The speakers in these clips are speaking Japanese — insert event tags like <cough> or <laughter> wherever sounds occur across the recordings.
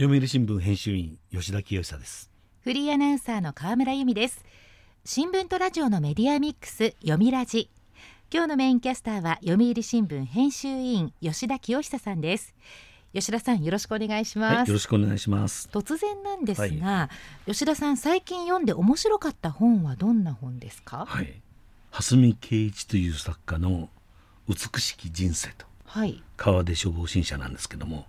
読売新聞編集員吉田清久です。フリーアナウンサーの河村由美です。新聞とラジオのメディアミックス読みラジ。今日のメインキャスターは読売新聞編集委員吉田清久さんです。吉田さんよろしくお願いします、はい、よろしくお願いします。突然なんですが、はい、吉田さん最近読んで面白かった本はどんな本ですか？はい。蓮見圭一という作家の美しき人生と、はい、川出消防新社なんですけども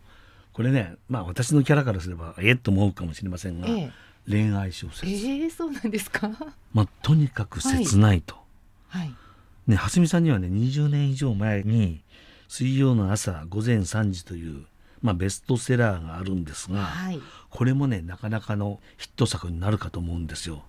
これねまあ私のキャラからすればええと思うかもしれませんが、ええ、恋愛小説。えー、そうなんですか？<laughs> まあとにかく切ないと、はい、はい、ね蓮見さんにはね20年以上前に水曜の朝午前3時というまあ、ベストセラーがあるんですが、はい、これもねなかなかのヒット作になるかと思うんですよ。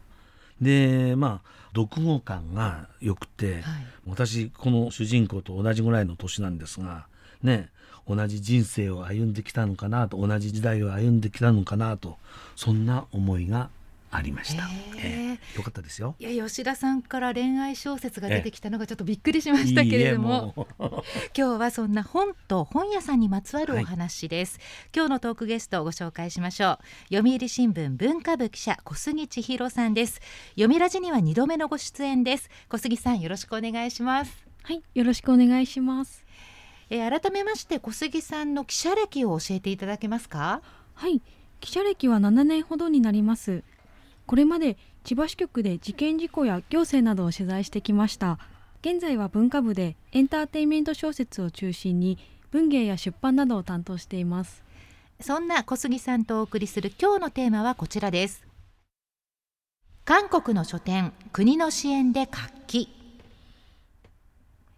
でまあ読後感が良くて、はい、私この主人公と同じぐらいの年なんですがね同じ人生を歩んできたのかなと同じ時代を歩んできたのかなとそんな思いがありました。えー、よかったですよ。いや吉田さんから恋愛小説が出てきたのがちょっとびっくりしましたけれども、いい <laughs> 今日はそんな本と本屋さんにまつわるお話です。はい、今日のトークゲストをご紹介しましょう。読売新聞文化部記者小杉千尋さんです。読みラジには2度目のご出演です。小杉さんよろしくお願いします。はい、よろしくお願いします。えー、改めまして小杉さんの記者歴を教えていただけますか？はい。記者歴は7年ほどになります。これまで千葉支局で事件事故や行政などを取材してきました。現在は文化部でエンターテインメント小説を中心に文芸や出版などを担当しています。そんな小杉さんとお送りする今日のテーマはこちらです。韓国の書店国の支援で活気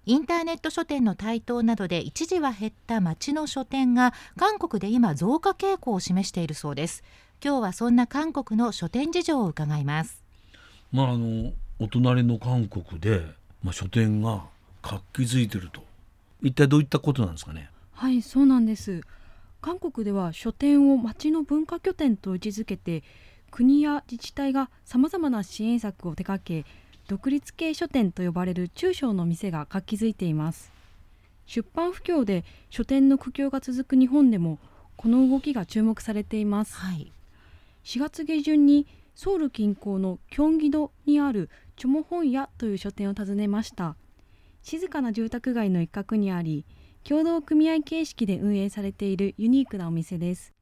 インターネット書店の台頭などで一時は減った町の書店が韓国で今増加傾向を示しているそうです。今日はそんな韓国の書店事情を伺います。まああのお隣の韓国で、まあ、書店が活気づいてると。一体どういったことなんですかね？はいそうなんです。韓国では書店を町の文化拠点と位置づけて国や自治体がさまざまな支援策を手掛け独立系書店と呼ばれる中小の店が活気づいています。出版不況で書店の苦境が続く日本でもこの動きが注目されています、はい、4月下旬にソウル近郊のキョンギドにあるチョモ本屋という書店を訪ねました。静かな住宅街の一角にあり共同組合形式で運営されているユニークなお店です。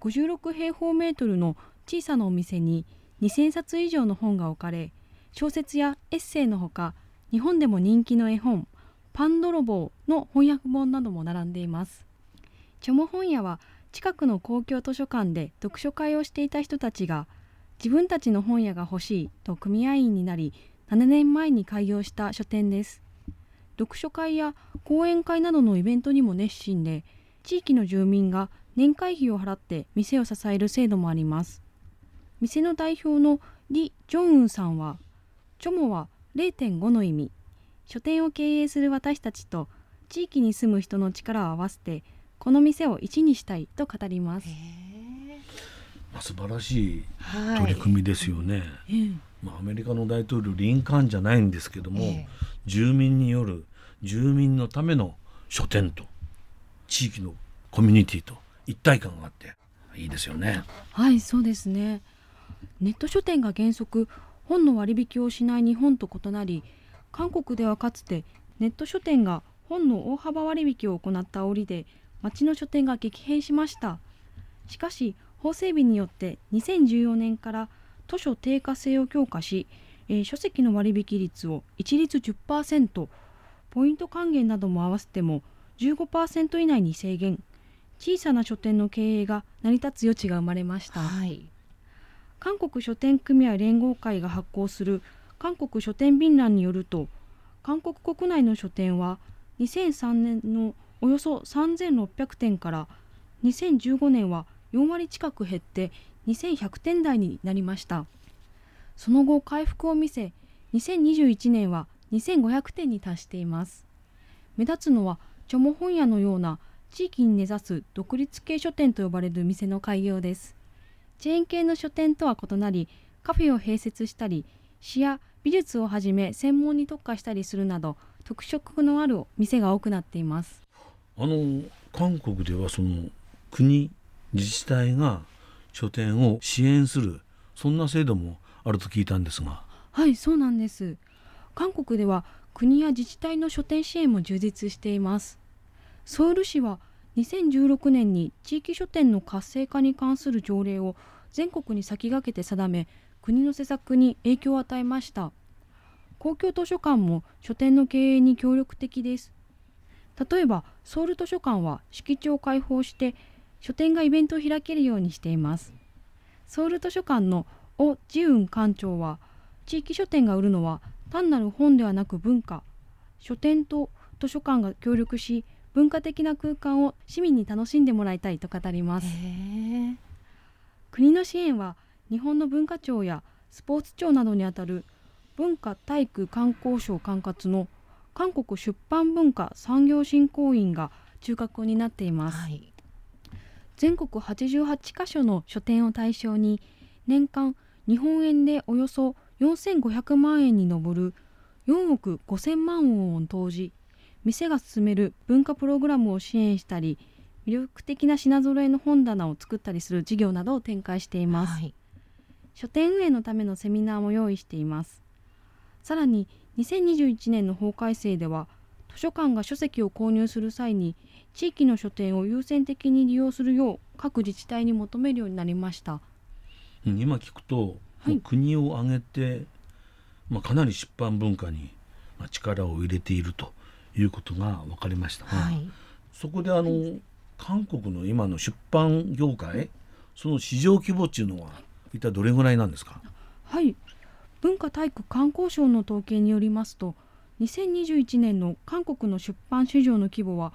56平方メートルの小さなお店に2000冊以上の本が置かれ小説やエッセイのほか日本でも人気の絵本「パン泥棒」の翻訳本なども並んでいます。チョモ本屋は近くの公共図書館で読書会をしていた人たちが自分たちの本屋が欲しいと組合員になり7年前に開業した書店です。読書会や講演会などのイベントにも熱心で地域の住民が年会費を払って店を支える制度もあります。店の代表のリ・ジョンウンさんはチョモは0.5の意味書店を経営する私たちと地域に住む人の力を合わせてこの店を1にしたいと語ります。まあ、素晴らしい取り組みですよね。はい、まあ、アメリカの大統領リンカーンじゃないんですけども、えー、住民による住民のための書店と地域のコミュニティと一体感があっていいですよね。はいそうですねネット書店が原則本の割引をしない日本と異なり韓国ではかつてネット書店が本の大幅割引を行った折で町の書店が激変しました。しかし法整備によって2014年から図書定価制を強化し、えー、書籍の割引率を一律10%ポイント還元なども合わせても15%以内に制限。小さな書店の経営が成り立つ余地が生まれました、はい。韓国書店組合連合会が発行する韓国書店便覧によると韓国国内の書店は2003年のおよそ3600店から2015年は4割近く減って2100店台になりました。その後回復を見せ2021年は2500店に達しています。目立つのはチョモ本屋のような地域に根ざす独立系書店と呼ばれる店の開業です。チェーン系の書店とは異なりカフェを併設したり詩や美術をはじめ専門に特化したりするなど特色のある店が多くなっています。あの韓国ではその国自治体が書店を支援するそんな制度もあると聞いたんですが。はいそうなんです。韓国では国や自治体の書店支援も充実しています。ソウル市は2016年に地域書店の活性化に関する条例を全国に先駆けて定め国の施策に影響を与えました。公共図書館も書店の経営に協力的です。例えばソウル図書館は敷地を開放して書店がイベントを開けるようにしています。ソウル図書館のオ・ジウン館長は地域書店が売るのは単なる本ではなく文化。書店と図書館が協力し文化的な空間を市民に楽しんでもらいたいと語ります。国の支援は日本の文化庁やスポーツ庁などにあたる文化体育観光省管轄の韓国出版文化産業振興院が中核を担っています、はい、全国88カ所の書店を対象に年間日本円でおよそ4500万円に上る4億5000万ウォンを投じ店が進める文化プログラムを支援したり魅力的な品揃えの本棚を作ったりする事業などを展開しています、はい、書店運営のためのセミナーも用意しています。さらに2021年の法改正では図書館が書籍を購入する際に地域の書店を優先的に利用するよう各自治体に求めるようになりました。今聞くと、はい、国を挙げて、まあ、かなり出版文化に力を入れているということが分かりましたが、はい、そこであの、はい、韓国の今の出版業界その市場規模っていうのは一体どれぐらいなんですか？はい。文化体育観光省の統計によりますと2021年の韓国の出版市場の規模は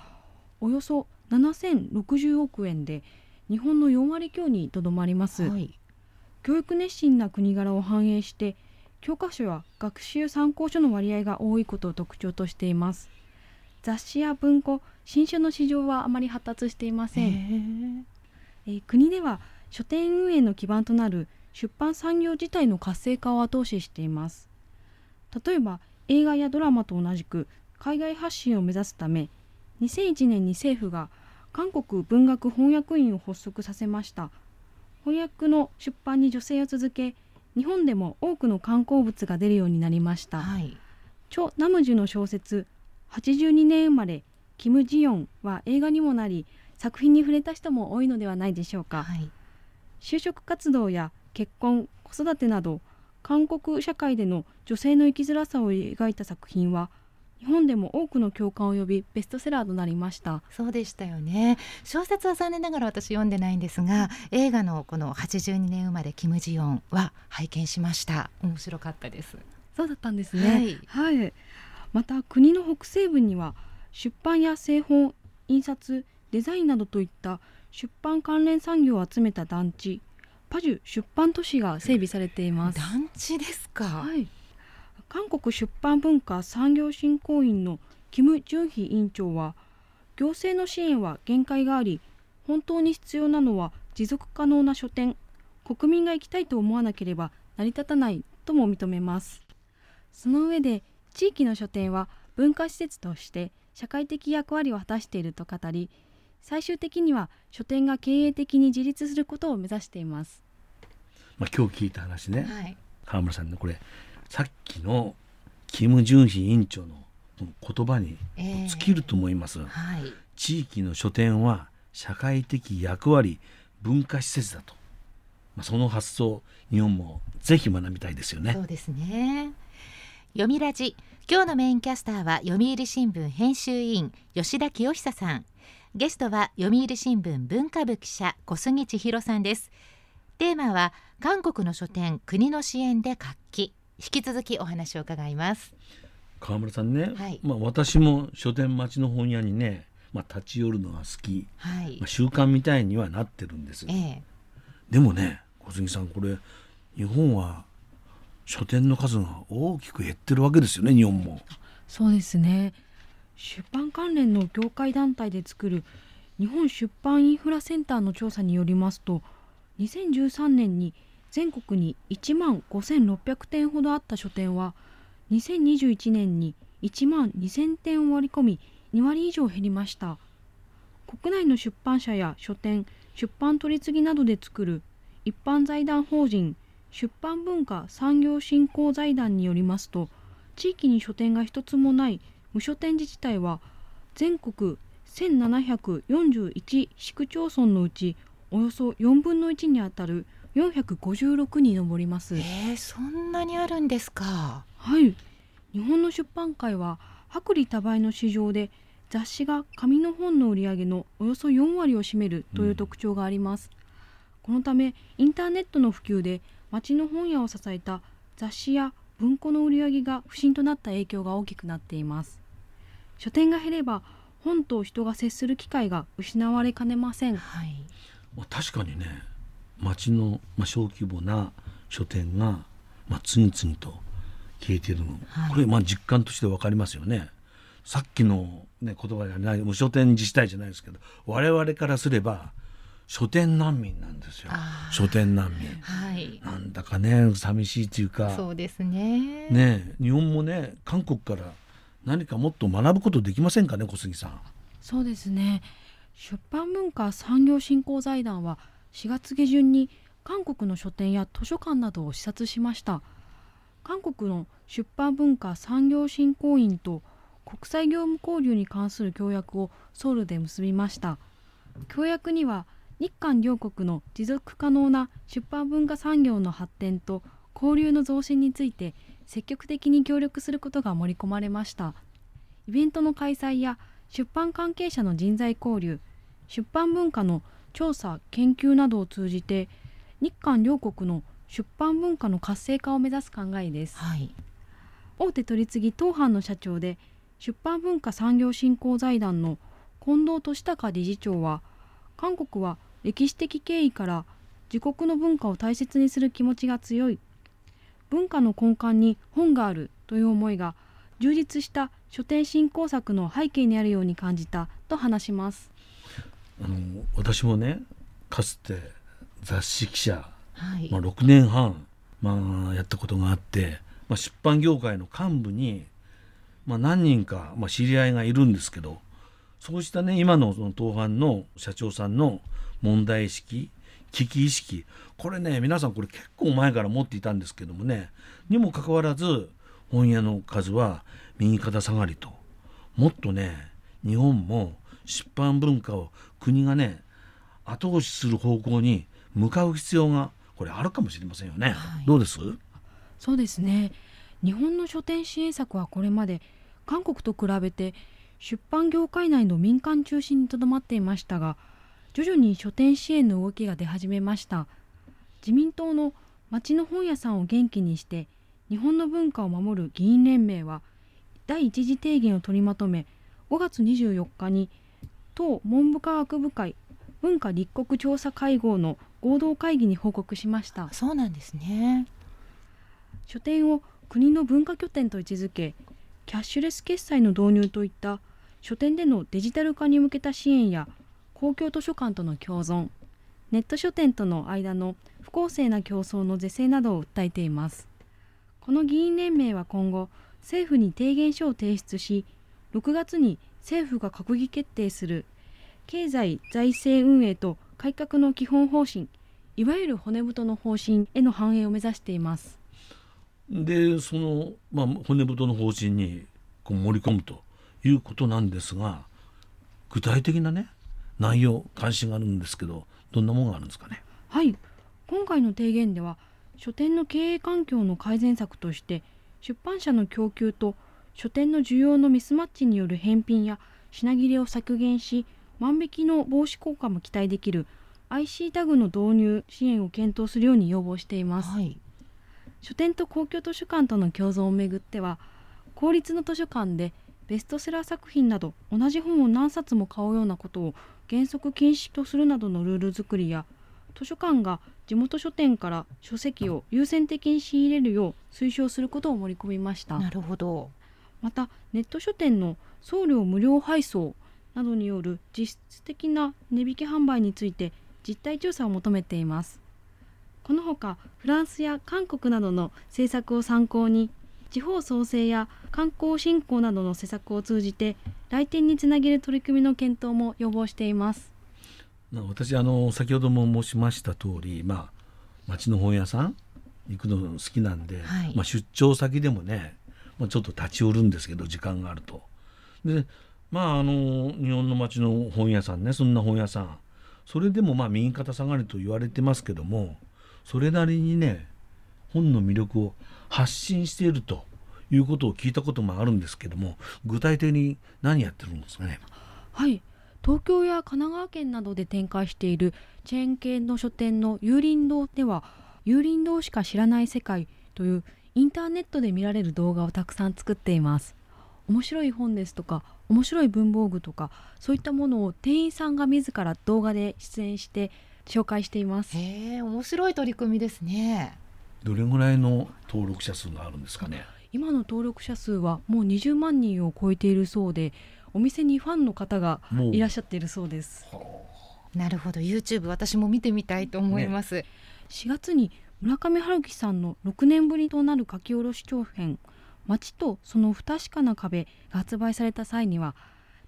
およそ7060億円で日本の4割強にとどまります、はい、教育熱心な国柄を反映して教科書や学習参考書の割合が多いことを特徴としています雑誌や文庫新書の市場はあまり発達していません、えー、国では書店運営の基盤となる出版産業自体の活性化を後押ししています。例えば映画やドラマと同じく海外発信を目指すため2001年に政府が韓国文学翻訳院を発足させました。翻訳の出版に助成を続け日本でも多くの観光物が出るようになりました、はい、チョ・ナムジュの小説82年生まれキム・ジヨンは映画にもなり作品に触れた人も多いのではないでしょうか、はい、就職活動や結婚子育てなど韓国社会での女性の生きづらさを描いた作品は日本でも多くの共感を呼びベストセラーとなりました。そうでしたよね。小説は残念ながら私読んでないんですが映画のこの82年生まれキム・ジヨンは拝見しました。面白かったです。そうだったんですね。はい、はいまた国の北西部には出版や製本印刷デザインなどといった出版関連産業を集めた団地パジュ出版都市が整備されています。団地ですか、はい、韓国出版文化産業振興院のキム・ジュンヒ委員長は行政の支援は限界があり本当に必要なのは持続可能な書店国民が行きたいと思わなければ成り立たないとも認めます。その上で地域の書店は文化施設として社会的役割を果たしていると語り最終的には書店が経営的に自立することを目指しています。まあ、今日聞いた話ね、はい、川村さんのこれさっきのキム・ジュンヒ委員長の言葉に尽きると思います、えーはい、地域の書店は社会的役割文化施設だと、まあ、その発想日本もぜひ学びたいですよね。そうですね読みラジ。今日のメインキャスターは読売新聞編集委員吉田清久さん。ゲストは読売新聞文化部記者小杉千尋さんです。テーマは韓国の書店国の支援で活気。引き続きお話を伺います。川村さんね、はい、まあ私も書店町の本屋にねまあ立ち寄るのが好き、はい、まあ習慣みたいにはなってるんです、ええ、でもね小杉さんこれ日本は書店の数が大きく減ってるわけですよね日本も。そうですね出版関連の業界団体で作る日本出版インフラセンターの調査によりますと2013年に全国に1万5600店ほどあった書店は2021年に1万2000店を割り込み2割以上減りました国内の出版社や書店出版取り次ぎなどで作る一般財団法人出版文化産業振興財団によりますと地域に書店が一つもない無書店自治体は全国1741市区町村のうちおよそ4分の1にあたる456に上ります。えー、そんなにあるんですか？はい。日本の出版界は薄利多売の市場で雑誌が紙の本の売り上げのおよそ4割を占めるという特徴があります。うん、このためインターネットの普及で町の本屋を支えた雑誌や文庫の売り上げが不振となった影響が大きくなっています。書店が減れば本と人が接する機会が失われかねません。はい、確かにね町の、まあ、小規模な書店が、まあ、次々と消えているの、はい、これまあ実感として分かりますよね。さっきの、ね、言葉じゃない無書店自治体じゃないですけど我々からすれば書店難民なんですよ。書店難民、はい、なんだかね寂しいというか。そうですね。ね日本もね韓国から何かもっと学ぶことできませんかね小杉さん。そうですね。出版文化産業振興財団は4月下旬に韓国の書店や図書館などを視察しました。韓国の出版文化産業振興員と国際業務交流に関する協約をソウルで結びました。協約には日韓両国の持続可能な出版文化産業の発展と交流の増進について積極的に協力することが盛り込まれました。イベントの開催や出版関係者の人材交流出版文化の調査研究などを通じて日韓両国の出版文化の活性化を目指す考えです、はい、大手取次東販の社長で出版文化産業振興財団の近藤俊孝理事長は韓国は歴史的経緯から自国の文化を大切にする気持ちが強い。文化の根幹に本があるという思いが充実した書店振興策の背景にあるように感じたと話します。あの私もねかつて雑誌記者、はい、まあ、6年半、まあ、やったことがあって、まあ、出版業界の幹部に、まあ、何人か、まあ、知り合いがいるんですけどそうしたね今のその東販の社長さんの問題意識危機意識。これね皆さんこれ結構前から持っていたんですけどもねにもかかわらず本屋の数は右肩下がりと。もっとね日本も出版文化を国がね後押しする方向に向かう必要がこれあるかもしれませんよね、はい、どうです？そうですね。日本の書店支援策はこれまで韓国と比べて出版業界内の民間中心にとどまっていましたが徐々に書店支援の動きが出始めました。自民党の町の本屋さんを元気にして日本の文化を守る議員連盟は第一次提言を取りまとめ5月24日に党文部科学部会文化立国調査会合の合同会議に報告しました。そうなんですね。書店を国の文化拠点と位置づけキャッシュレス決済の導入といった書店でのデジタル化に向けた支援や公共図書館との共存ネット書店との間の不公正な競争の是正などを訴えています。この議員連盟は今後政府に提言書を提出し6月に政府が閣議決定する経済財政運営と改革の基本方針いわゆる骨太の方針への反映を目指しています。でその、まあ、骨太の方針にこう盛り込むということなんですが具体的なね内容関心があるんですけどどんなものがあるんですかね？はい。今回の提言では書店の経営環境の改善策として出版社の供給と書店の需要のミスマッチによる返品や品切れを削減し万引きの防止効果も期待できる IC タグの導入支援を検討するように要望しています、はい、書店と公共図書館との共存をめぐっては公立の図書館でベストセラー作品など同じ本を何冊も買うようなことを原則禁止とするなどのルール作りや図書館が地元書店から書籍を優先的に仕入れるよう推奨することを盛り込みました。なるほど。またネット書店の送料無料配送などによる実質的な値引き販売について実態調査を求めていますこのほかフランスや韓国などの政策を参考に地方創生や観光振興などの施策を通じて来店につなげる取り組みの検討も要望しています。私あの先ほども申しました通りまあ町の本屋さん行くの好きなんで、はい、まあ、出張先でもね、まあ、ちょっと立ち寄るんですけど時間があると。でまああの日本の町の本屋さんねそんな本屋さん。それでもまあ右肩下がりと言われてますけどもそれなりにね本の魅力を発信しているということを聞いたこともあるんですけども具体的に何やってるんですかね？はい。東京や神奈川県などで展開しているチェーン系の書店の有林堂では有林堂しか知らない世界というインターネットで見られる動画をたくさん作っています。面白い本ですとか面白い文房具とかそういったものを店員さんが自ら動画で出演して紹介しています。へえ面白い取り組みですね。どれぐらいの登録者数があるんですかね？今の登録者数はもう20万人を超えているそうでお店にファンの方がいらっしゃっているそうです。なるほど。YouTube 私も見てみたいと思います、ね、4月に村上春樹さんの6年ぶりとなる書き下ろし長編街とその不確かな壁が発売された際には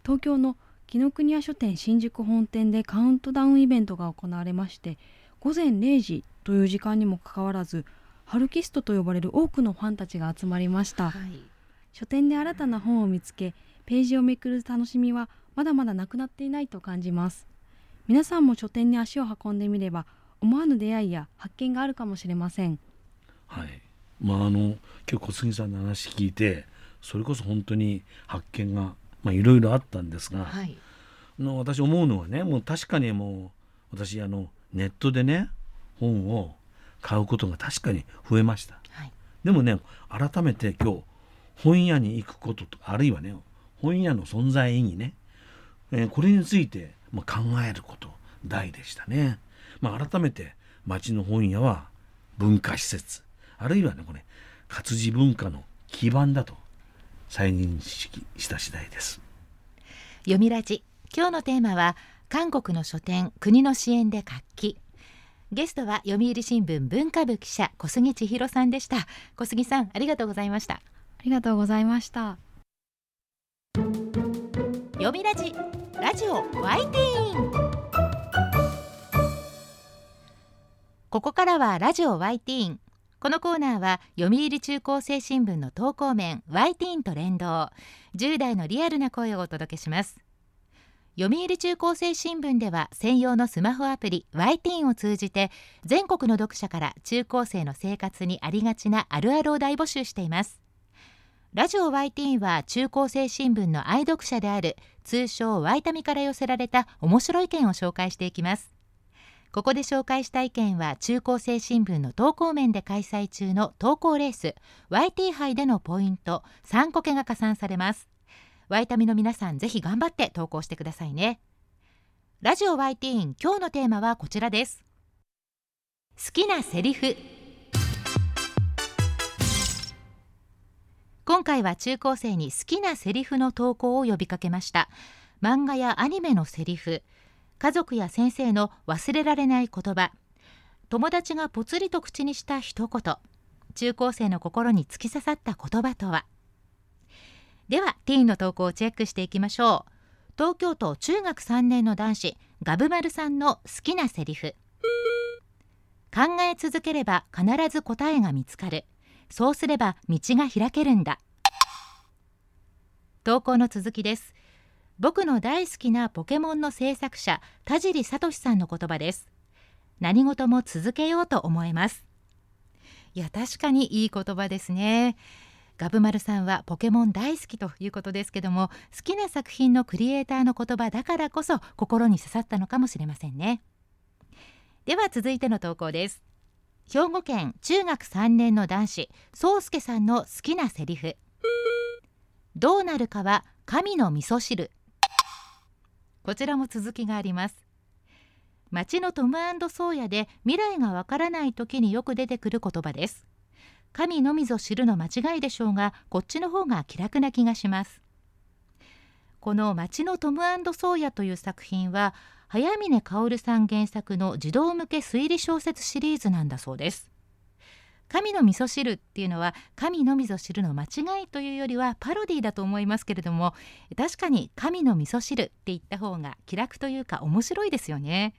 東京の紀ノ国屋書店新宿本店でカウントダウンイベントが行われまして午前0時という時間にもかかわらずハルキストと呼ばれる多くのファンたちが集まりました、はい、書店で新たな本を見つけページをめくる楽しみはまだまだなくなっていないと感じます。皆さんも書店に足を運んでみれば思わぬ出会いや発見があるかもしれません。はい。まああの今日小杉さんの話聞いてそれこそ本当に発見がまあいろいろあったんですが、はい、の私思うのはねもう確かにもう私あのネットでね本を買うことが確かに増えました、はい、でもね改めて今日本屋に行くこととあるいはね本屋の存在意義ね、えー、これについて、まあ、考えること大でしたね、まあ、改めて町の本屋は文化施設あるいはねこれ活字文化の基盤だと再認識した次第です。読みラジ。今日のテーマは韓国の書店国の支援で活気。ゲストは読売新聞文化部記者小杉千尋さんでした。小杉さんありがとうございました。ありがとうございました。読みラジ。ラジオワイティーン。ここからはラジオワイティーンこのコーナーは読売中高生新聞の投稿面ワイティーンと連動。10代のリアルな声をお届けします。読売中高生新聞では専用のスマホアプリ y ティーンを通じて全国の読者から中高生の生活にありがちなあるあるを大募集しています。ラジオ y ティーンは中高生新聞の愛読者である通称ワイタミから寄せられた面白い意見を紹介していきます。ここで紹介した意見は中高生新聞の投稿面で開催中の投稿レース YT 杯でのポイント3個けが加算されます。ワイタミの皆さんぜひ頑張って投稿してくださいね。ラジオ YT 今日のテーマはこちらです。好きなセリフ。今回は中高生に好きなセリフの投稿を呼びかけました。漫画やアニメのセリフ。家族や先生の忘れられない言葉。友達がぽつりと口にした一言。中高生の心に突き刺さった言葉とは。ではティーンの投稿をチェックしていきましょう。東京都中学3年の男子ガブマルさんの好きなセリフ。考え続ければ必ず答えが見つかる。そうすれば道が開けるんだ。投稿の続きです。僕の大好きなポケモンの制作者田尻聡さんの言葉です。何事も続けようと思えます。いや確かにいい言葉ですね。ガブマルさんはポケモン大好きということですけども好きな作品のクリエイターの言葉だからこそ心に刺さったのかもしれませんね。では続いての投稿です。兵庫県中学3年の男子宗介さんの好きなセリフ。どうなるかは神の味噌汁。こちらも続きがあります。町のトムソーヤで未来がわからない時によく出てくる言葉です。神のみぞ知るの間違いでしょうがこっちの方が気楽な気がします。この町のトムソーヤという作品は早峰薫さん原作の児童向け推理小説シリーズなんだそうです。神の味噌汁っていうのは神の味噌汁の間違いというよりはパロディだと思いますけれども確かに神の味噌汁って言った方が気楽というか面白いですよね。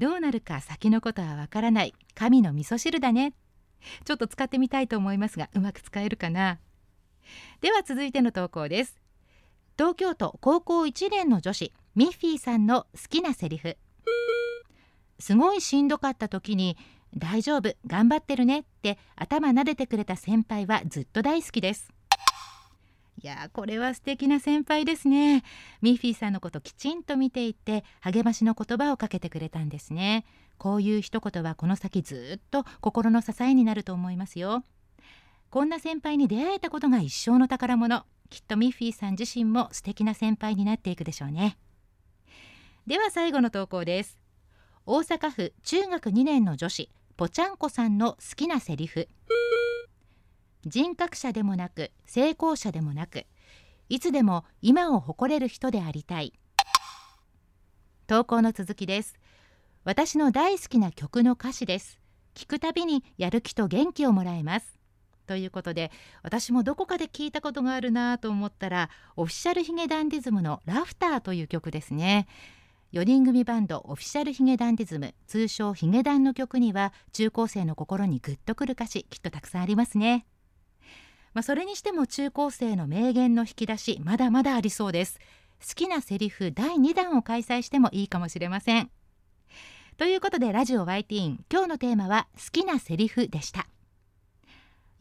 どうなるか先のことはわからない。神の味噌汁だね。ちょっと使ってみたいと思いますがうまく使えるかな。では続いての投稿です。東京都高校1年の女子ミッフィーさんの好きなセリフ。すごいしんどかった時に大丈夫頑張ってるねって頭撫でてくれた先輩はずっと大好きです。いやこれは素敵な先輩ですね。ミッフィーさんのこときちんと見ていて励ましの言葉をかけてくれたんですね。こういう一言はこの先ずっと心の支えになると思いますよ。こんな先輩に出会えたことが一生の宝物。きっとミッフィーさん自身も素敵な先輩になっていくでしょうね。では最後の投稿です。大阪府中学2年の女子。ぽちゃんこさんの好きなセリフ。人格者でもなく成功者でもなくいつでも今を誇れる人でありたい。投稿の続きです。私の大好きな曲の歌詞です。聞くたびにやる気と元気をもらえます。ということで私もどこかで聞いたことがあるなと思ったらオフィシャルヒゲダンディズムのラフターという曲ですね。4人組バンドオフィシャルヒゲダンディズム通称ヒゲダンの曲には中高生の心にグッとくる歌詞きっとたくさんありますね。まあ、それにしても中高生の名言の引き出しまだまだありそうです。好きなセリフ第2弾を開催してもいいかもしれません。ということでラジオ YT 今日のテーマは好きなセリフでした。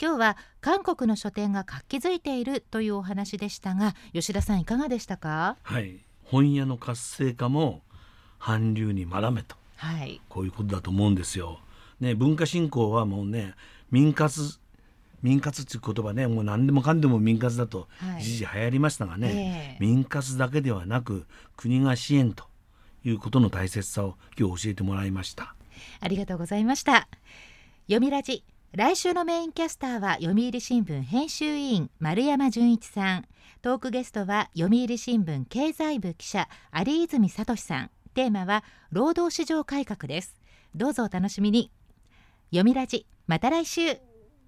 今日は韓国の書店が活気づいているというお話でしたが吉田さんいかがでしたか？はい。本屋の活性化も韓流に学べと、はい、こういうことだと思うんですよ。ね、文化振興はもうね民活民活っていう言葉ねもう何でもかんでも民活だと一時流行りましたがね、はいえ。ー、民活だけではなく国が支援ということの大切さを今日教えてもらいました。ありがとうございました。読みラジ来週のメインキャスターは読売新聞編集委員丸山純一さん。トークゲストは読売新聞経済部記者有泉聡さん。テーマは労働市場改革です。どうぞお楽しみに。読みラジまた来週。